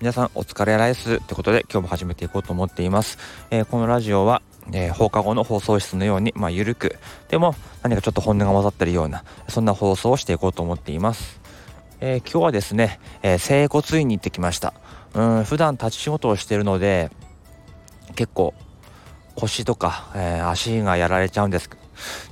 皆さんお疲れライスってことで今日も始めていこうと思っています、えー、このラジオは、えー、放課後の放送室のようにまあ緩くでも何かちょっと本音が混ざってるようなそんな放送をしていこうと思っています、えー、今日はですね、え、整骨院に行ってきました。うん普段立ち仕事をしてるので結構腰とか、え足がやられちゃうんです。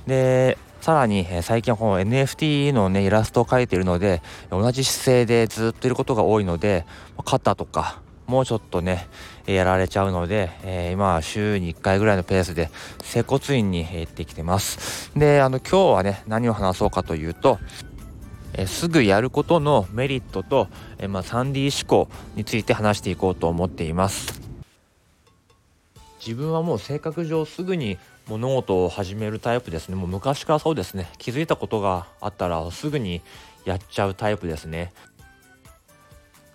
でさらに、え最近はこの NFT のねイラストを描いているので同じ姿勢でずっといることが多いので肩とかもうちょっとねやられちゃうので、えー、今は週に1回ぐらいのペースで接骨院に行ってきてます。であの今日はね何を話そうかというとえすぐやることのメリットと、えまあ、3D 思考について話していこうと思っています。自分はもう性格上すぐに物事を始めるタイプですね。もう昔からそうですね。気づいたことがあったらすぐにやっちゃうタイプですね。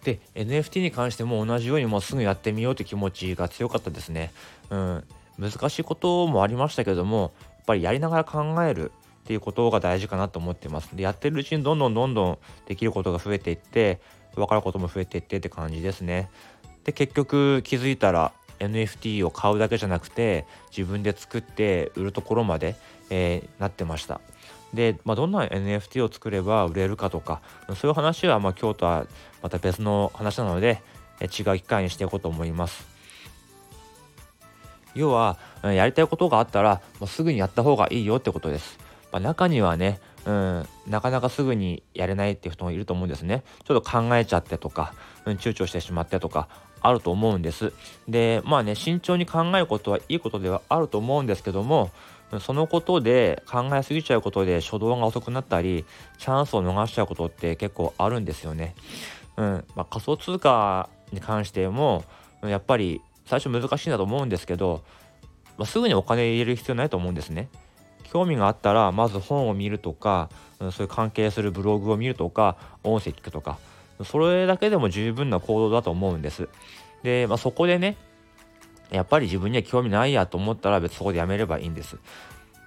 で NFT に関しても同じようにもうすぐやってみようという気持ちが強かったですね。うん。難しいこともありましたけどもやっぱりやりながら考えるっていうことが大事かなと思ってます。でやってるうちにどんどんどんどんできることが増えていって分かることも増えていってって感じですね。で結局気づいたら NFT を買うだけじゃなくて自分で作って売るところまで、えー、なってました。で、まあ、どんな NFT を作れば売れるかとかそういう話はまあ今日とはまた別の話なので、え、違う機会にしていこうと思います。要はやりたいことがあったらもうすぐにやった方がいいよってことです、まあ、中にはねうん、なかなかすぐにやれないっていう人もいると思うんですね。ちょっと考えちゃってとか、うん、躊躇してしまってとか、あると思うんです。でまあね慎重に考えることはいいことではあると思うんですけどもそのことで考えすぎちゃうことで初動が遅くなったりチャンスを逃しちゃうことって結構あるんですよね。うんまあ、仮想通貨に関してもやっぱり最初難しいんだと思うんですけど、まあ、すぐにお金入れる必要ないと思うんですね。興味があったらまず本を見るとか、そういう関係するブログを見るとか音声聞くとかそれだけでも十分な行動だと思うんです。で、まあ、そこでね、やっぱり自分には興味ないやと思ったら別そこでやめればいいんです。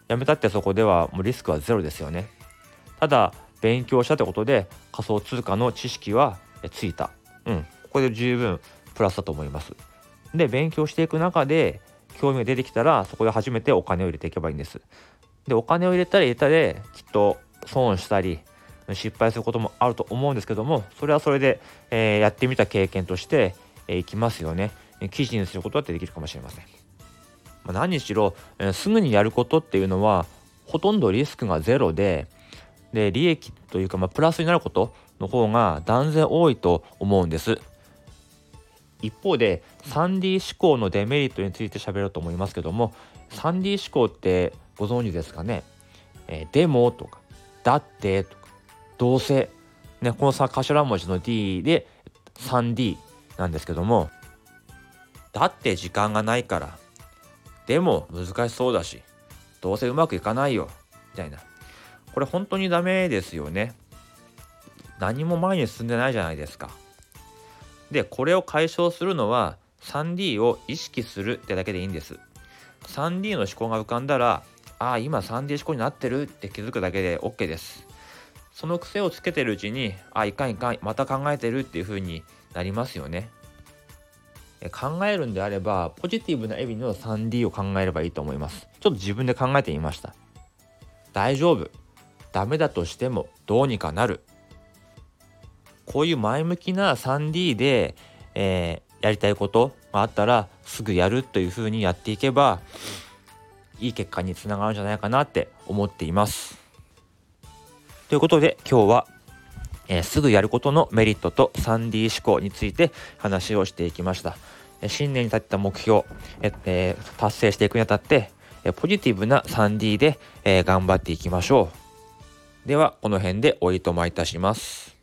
やめたってそこではもうリスクはゼロですよね。ただ、勉強したってことで仮想通貨の知識はついた。うん、ここで十分プラスだと思います。で、勉強していく中で興味が出てきたらそこで初めてお金を入れていけばいいんです。で、お金を入れたら入れたできっと損したり失敗することもあると思うんですけどもそれはそれで、えー、やってみた経験としてえいきますよね。記事にすることだってできるかもしれません、まあ、何しろ、えー、すぐにやることっていうのはほとんどリスクがゼロでで利益というか、まあ、プラスになることの方が断然多いと思うんです。一方で 3D 思考のデメリットについて喋ろうと思いますけども 3D 思考ってご存知ですかね、えー、でもとかだってとかどうせ、ね、このさ頭文字の D で 3D なんですけどもだって時間がないからでも難しそうだしどうせうまくいかないよみたいな。これ本当にダメですよね。何も前に進んでないじゃないですか。でこれを解消するのは 3D を意識するってだけでいいんです。3D の思考が浮かんだらああ今 3D 思考になってるって気づくだけで OK です。その癖をつけてるうちにあいかんいかんまた考えてるっていう風になりますよね。考えるんであればポジティブな意味の 3D を考えればいいと思います。ちょっと自分で考えてみました。大丈夫。ダメだとしてもどうにかなる。こういう前向きな 3D で、えー、やりたいことがあったらすぐやるというふうにやっていけばいい結果につながるんじゃないかなって思っています。ということで今日は、えー、すぐやることのメリットと 3D 思考について話をしていきました。新年に立った目標、えー、達成していくにあたって、えポジティブな 3D で、えー、頑張っていきましょう。では、この辺でおいとまいたします。